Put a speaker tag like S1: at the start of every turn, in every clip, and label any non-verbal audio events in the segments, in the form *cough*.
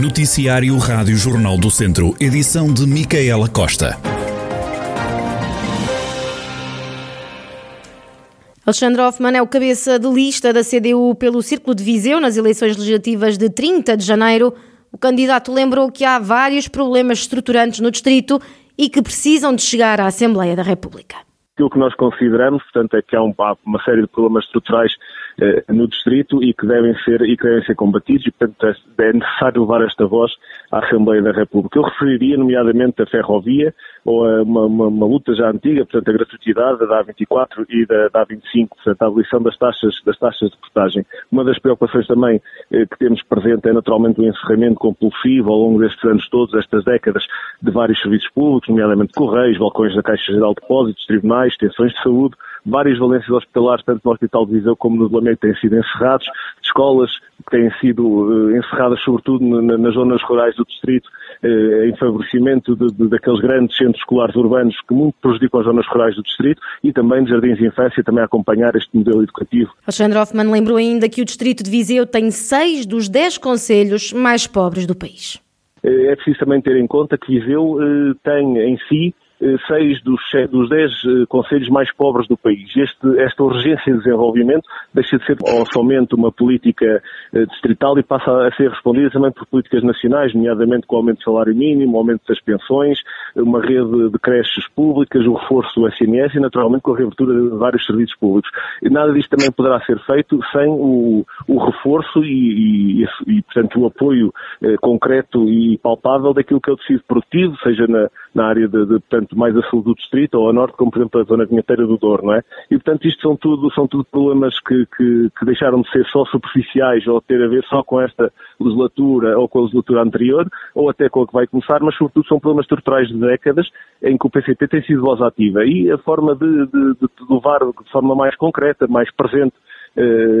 S1: Noticiário Rádio Jornal do Centro. Edição de Micaela Costa.
S2: Alexandre Hoffmann é o cabeça de lista da CDU pelo Círculo de Viseu nas eleições legislativas de 30 de janeiro. O candidato lembrou que há vários problemas estruturantes no distrito e que precisam de chegar à Assembleia da República.
S3: Aquilo que nós consideramos, portanto, é que há uma série de problemas estruturais no distrito e que devem ser e que devem ser combatidos e, portanto, é, é necessário levar esta voz à Assembleia da República. Eu referiria, nomeadamente, a ferrovia ou a uma, uma, uma luta já antiga, portanto, a gratuitidade da A24 e da, da A25, portanto, a abolição das taxas, das taxas de portagem. Uma das preocupações também eh, que temos presente é, naturalmente, o encerramento compulsivo ao longo destes anos todos, estas décadas, de vários serviços públicos, nomeadamente correios, balcões da Caixa Geral de Depósitos, tribunais, extensões de saúde, várias valências hospitalares, tanto no Hospital de Viseu como no Lamego, têm sido encerrados, escolas que têm sido uh, encerradas, sobretudo na, nas zonas rurais do distrito, uh, em favorecimento de, de, daqueles grandes centros escolares urbanos que muito prejudicam as zonas rurais do distrito e também de jardins de infância, também a acompanhar este modelo educativo.
S2: Alexandre Hoffmann lembrou ainda que o distrito de Viseu tem seis dos dez conselhos mais pobres do país.
S3: É preciso também ter em conta que Viseu tem em si eh, seis dos, dos dez eh, conselhos mais pobres do país. Este, esta urgência de desenvolvimento deixa de ser somente uma política eh, distrital e passa a ser respondida também por políticas nacionais, nomeadamente com o aumento do salário mínimo, o aumento das pensões, uma rede de creches públicas, o reforço do SNS e, naturalmente, com a reabertura de vários serviços públicos. Nada disto também poderá ser feito sem o, o reforço e, e, e, portanto, o apoio eh, concreto e palpável daquilo que é o tecido produtivo, seja na, na área de, de portanto, portanto, mais a sul do distrito ou a norte, como por exemplo a zona vinheteira do Douro, não é? E portanto isto são tudo, são tudo problemas que, que, que deixaram de ser só superficiais ou ter a ver só com esta legislatura ou com a legislatura anterior, ou até com a que vai começar, mas sobretudo são problemas estruturais de décadas em que o PCP tem sido voz ativa. E a forma de, de, de levar de forma mais concreta, mais presente,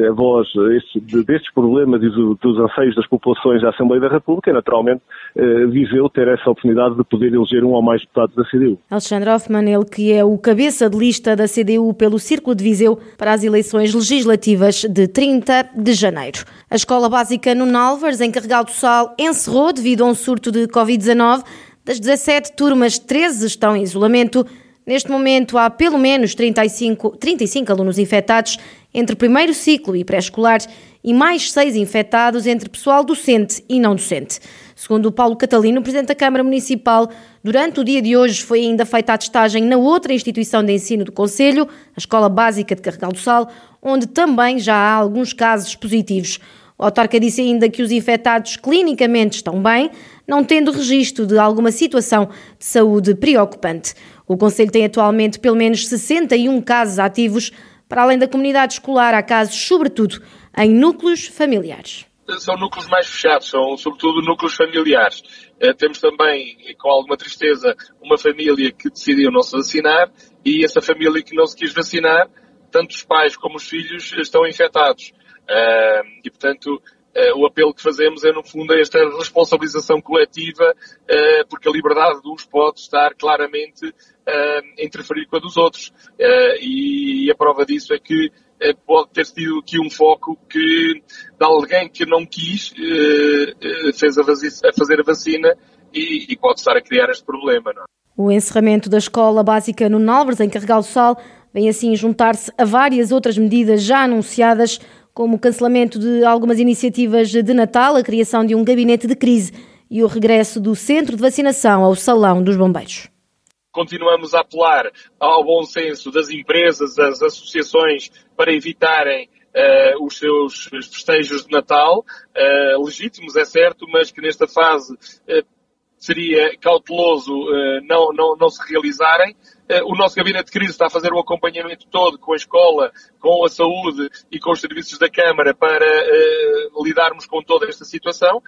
S3: a voz este, destes problemas e dos anseios das populações da Assembleia da República, naturalmente eh, Viseu ter essa oportunidade de poder eleger um ou mais deputados da CDU.
S2: Alexandre Hoffmann, ele que é o cabeça de lista da CDU pelo Círculo de Viseu para as eleições legislativas de 30 de janeiro. A Escola Básica no Nalvers, em Carregal do Sal, encerrou devido a um surto de Covid-19. Das 17 turmas, 13 estão em isolamento. Neste momento, há pelo menos 35, 35 alunos infectados entre primeiro ciclo e pré-escolar e mais seis infectados entre pessoal docente e não docente. Segundo o Paulo Catalino, presidente da Câmara Municipal, durante o dia de hoje foi ainda feita a testagem na outra instituição de ensino do Conselho, a Escola Básica de Carregal do Sal, onde também já há alguns casos positivos. O autarca disse ainda que os infectados clinicamente estão bem, não tendo registro de alguma situação de saúde preocupante. O Conselho tem atualmente pelo menos 61 casos ativos, para além da comunidade escolar, há casos, sobretudo, em núcleos familiares.
S4: São núcleos mais fechados, são sobretudo núcleos familiares. Uh, temos também, com alguma tristeza, uma família que decidiu não se vacinar e essa família que não se quis vacinar, tanto os pais como os filhos estão infectados. E, portanto, Uh, o apelo que fazemos é, no fundo, esta responsabilização coletiva, uh, porque a liberdade de uns pode estar claramente a interferir com a dos outros. E, e, a prova disso é que pode ter sido aqui um foco que, de alguém que não quis, fez a, a, fazer a vacina e, e, pode estar a criar este problema. Não? É?
S2: O encerramento da escola básica no Nalvers, em Carregal do Sal, vem assim juntar-se a várias outras medidas já anunciadas como o cancelamento de algumas iniciativas de Natal, a criação de um gabinete de crise e o regresso do centro de vacinação ao Salão dos Bombeiros.
S4: Continuamos a apelar ao bom senso das empresas, das associações, para evitarem Uh, os seus festejos de Natal, uh, legítimos, é certo, mas que nesta fase uh, seria cauteloso não, não, não se realizarem. Eh, o nosso gabinete de crise está a fazer o acompanhamento todo com a escola, com a saúde e com os serviços da Câmara para uh, lidarmos com toda esta situação.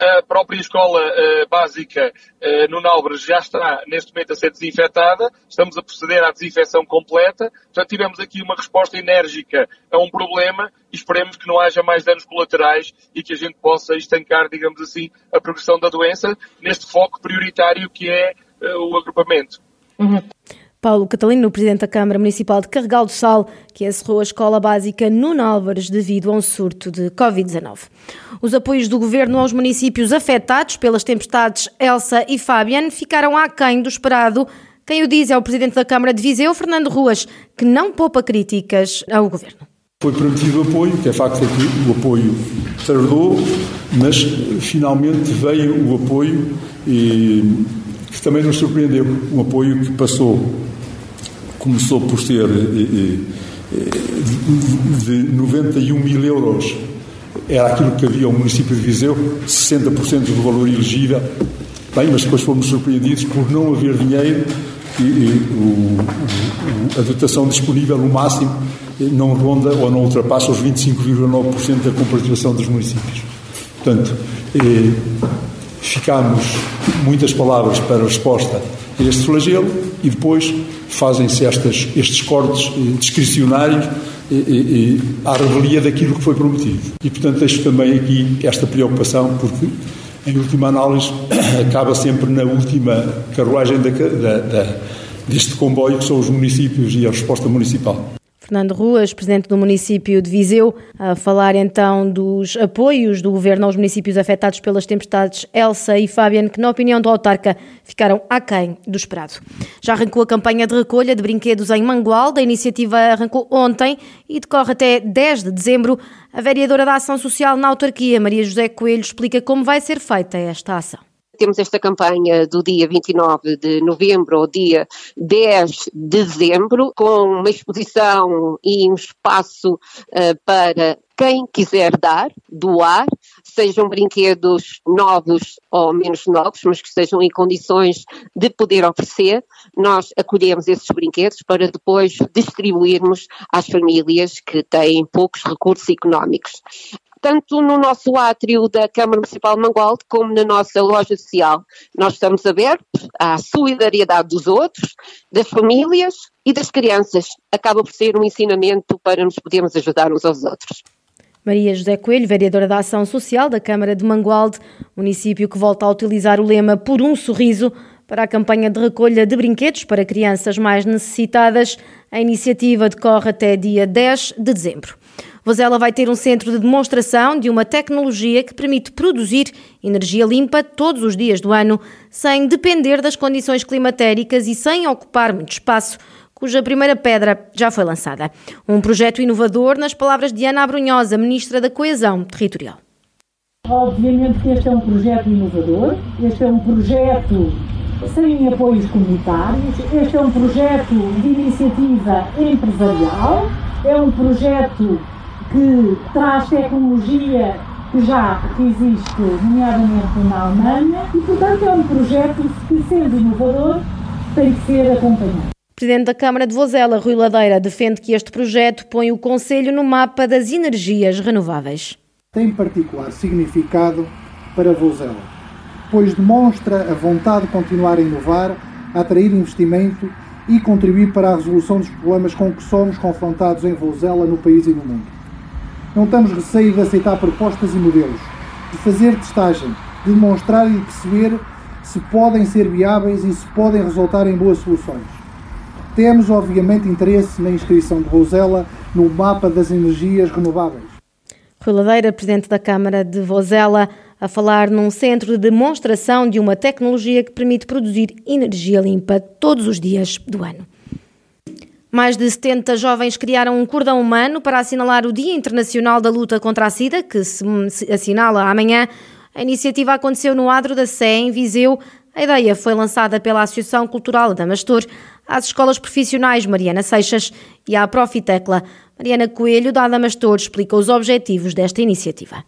S4: A própria escola uh, básica uh, no Nalbres já está neste momento a ser desinfetada. Estamos a proceder à desinfecção completa. Portanto, tivemos aqui uma resposta enérgica a um problema e esperemos que não haja mais danos colaterais e que a gente possa estancar, digamos assim, a progressão da doença neste foco prioritário que é uh, o agrupamento.
S2: Uhum. Paulo Catalino, presidente da Câmara Municipal de Carregal do Sal, que encerrou a escola básica Nuno Álvares devido a um surto de Covid-19. Os apoios do governo aos municípios afetados pelas tempestades Elsa e Fabian ficaram aquém do esperado. Quem o diz é o presidente da Câmara de Viseu, Fernando Ruas, que não poupa críticas ao governo.
S5: Foi prometido apoio, que é facto é que o apoio tardou, mas finalmente veio o apoio e que também nos surpreendeu. Um apoio que passou começou por ser eh, eh, de 91 mil euros, era aquilo que havia ao município de Viseu, 60% do valor elegível. Bem, mas depois fomos surpreendidos por não haver dinheiro e, e o, o, a dotação disponível, no máximo, não ronda ou não ultrapassa os 25,9% da comparticipação dos municípios. Portanto, eh, ficamos muitas palavras para resposta a este flagelo e depois fazem-se estes cortes eh, discricionários e, e, e, à revelia daquilo que foi prometido. E, portanto, deixo também aqui esta preocupação, porque, em última análise, *coughs* acaba sempre na última carruagem da, da, da, deste comboio, que são os municípios e a resposta municipal.
S2: Fernando Ruas, presidente do município de Viseu, a falar então dos apoios do governo aos municípios afetados pelas tempestades Elsa e Fabian, que, na opinião do autarca, ficaram aquém do esperado. Já arrancou a campanha de recolha de brinquedos em Mangualde. A iniciativa arrancou ontem e decorre até 10 de dezembro. A vereadora da Ação Social na autarquia, Maria José Coelho, explica como vai ser feita esta ação.
S6: Temos esta campanha do dia 29 de novembro ao dia 10 de dezembro, com uma exposição e um espaço uh, para quem quiser dar, doar, sejam brinquedos novos ou menos novos, mas que estejam em condições de poder oferecer, nós acolhemos esses brinquedos para depois distribuirmos às famílias que têm poucos recursos económicos tanto no nosso átrio da Câmara Municipal de Mangualde como na nossa loja social. Nós estamos abertos à solidariedade dos outros, das famílias e das crianças. Acaba por ser um ensinamento para nos podermos ajudar uns aos outros.
S2: Maria José Coelho, vereadora da Ação Social da Câmara de Mangualde, município que volta a utilizar o lema Por um Sorriso para a campanha de recolha de brinquedos para crianças mais necessitadas. A iniciativa decorre até dia 10 de dezembro. Vozela vai ter um centro de demonstração de uma tecnologia que permite produzir energia limpa todos os dias do ano, sem depender das condições climatéricas e sem ocupar muito espaço cuja primeira pedra já foi lançada. Um projeto inovador, nas palavras de Ana Abrunhosa, Ministra da Coesão Territorial.
S7: Obviamente que este é um projeto inovador, este é um projeto sem apoios comunitários, este é um projeto de iniciativa empresarial, é um projeto que traz tecnologia que já existe, nomeadamente na Alemanha, e portanto é um projeto que, sendo inovador, tem que ser acompanhado.
S2: O Presidente da Câmara de Vozela, Rui Ladeira, defende que este projeto põe o Conselho no mapa das energias renováveis.
S8: Tem particular significado para Vozela, pois demonstra a vontade de continuar a inovar, a atrair investimento e contribuir para a resolução dos problemas com que somos confrontados em Vozela, no país e no mundo. Não temos receio de aceitar propostas e modelos, de fazer testagem, de demonstrar e de perceber se podem ser viáveis e se podem resultar em boas soluções. Temos, obviamente, interesse na inscrição de Rosela no mapa das energias renováveis.
S2: Rui Ladeira, Presidente da Câmara de Vozela, a falar num centro de demonstração de uma tecnologia que permite produzir energia limpa todos os dias do ano. Mais de 70 jovens criaram um cordão humano para assinalar o Dia Internacional da Luta contra a SIDA, que se assinala amanhã. A iniciativa aconteceu no Adro da Sé, em Viseu. A ideia foi lançada pela Associação Cultural Damastor às escolas profissionais Mariana Seixas e à Profitecla. Mariana Coelho, da Damastor, explica os objetivos desta iniciativa.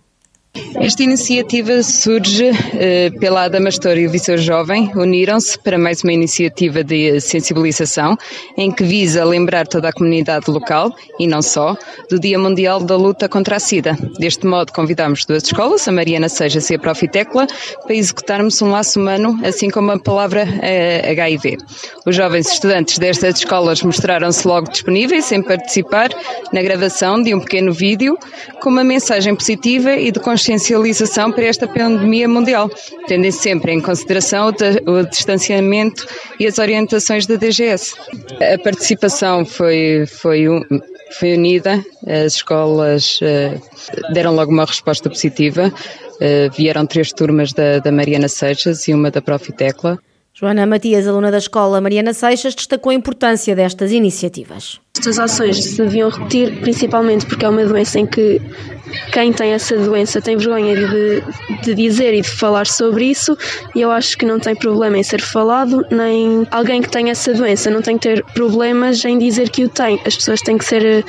S9: Esta iniciativa surge eh, pela Adamastor e o Visor Jovem, uniram-se para mais uma iniciativa de sensibilização em que visa lembrar toda a comunidade local, e não só, do Dia Mundial da Luta contra a SIDA. Deste modo, convidamos duas escolas, a Mariana Sejas e a Profitecla, para executarmos um laço humano, assim como a palavra eh, HIV. Os jovens estudantes destas escolas mostraram-se logo disponíveis em participar na gravação de um pequeno vídeo com uma mensagem positiva e de consciência socialização para esta pandemia mundial, tendo sempre em consideração o, distanciamento e as orientações da DGS. A participação foi, foi, foi unida, as escolas uh, deram logo uma resposta positiva, uh, vieram três turmas da, da Mariana Seixas e uma da Profitecla.
S2: Joana Matias, aluna da escola Mariana Seixas, destacou a importância destas iniciativas.
S10: Estas ações se deviam repetir, principalmente porque é uma doença em que quem tem essa doença tem vergonha de, de dizer e de falar sobre isso, e eu acho que não tem problema em ser falado, nem alguém que tem essa doença não tem que ter problemas em dizer que o tem. As pessoas têm que ser.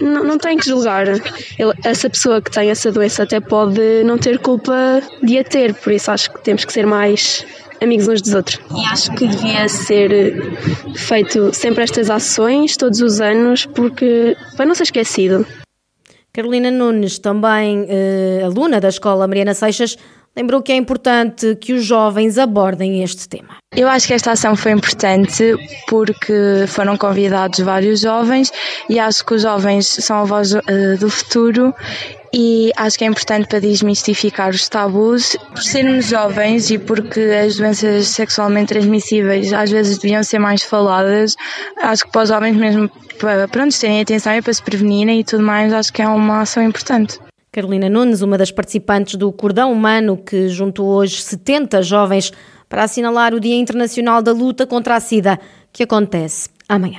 S10: Não, não têm que julgar. Ele, essa pessoa que tem essa doença até pode não ter culpa de a ter, por isso acho que temos que ser mais amigos uns dos outros. E acho que devia ser feito sempre estas ações, todos os anos, porque para não ser esquecido.
S2: Carolina Nunes, também eh, aluna da Escola Mariana Seixas, lembrou que é importante que os jovens abordem este tema.
S11: Eu acho que esta ação foi importante porque foram convidados vários jovens e acho que os jovens são a voz uh, do futuro e acho que é importante para desmistificar os tabus. Por sermos jovens e porque as doenças sexualmente transmissíveis às vezes deviam ser mais faladas, acho que para os jovens mesmo para pronto, terem atenção e para se prevenirem e tudo mais, acho que é uma ação importante.
S2: Carolina Nunes, uma das participantes do Cordão Humano, que juntou hoje 70 jovens para assinalar o Dia Internacional da Luta contra a SIDA, que acontece amanhã.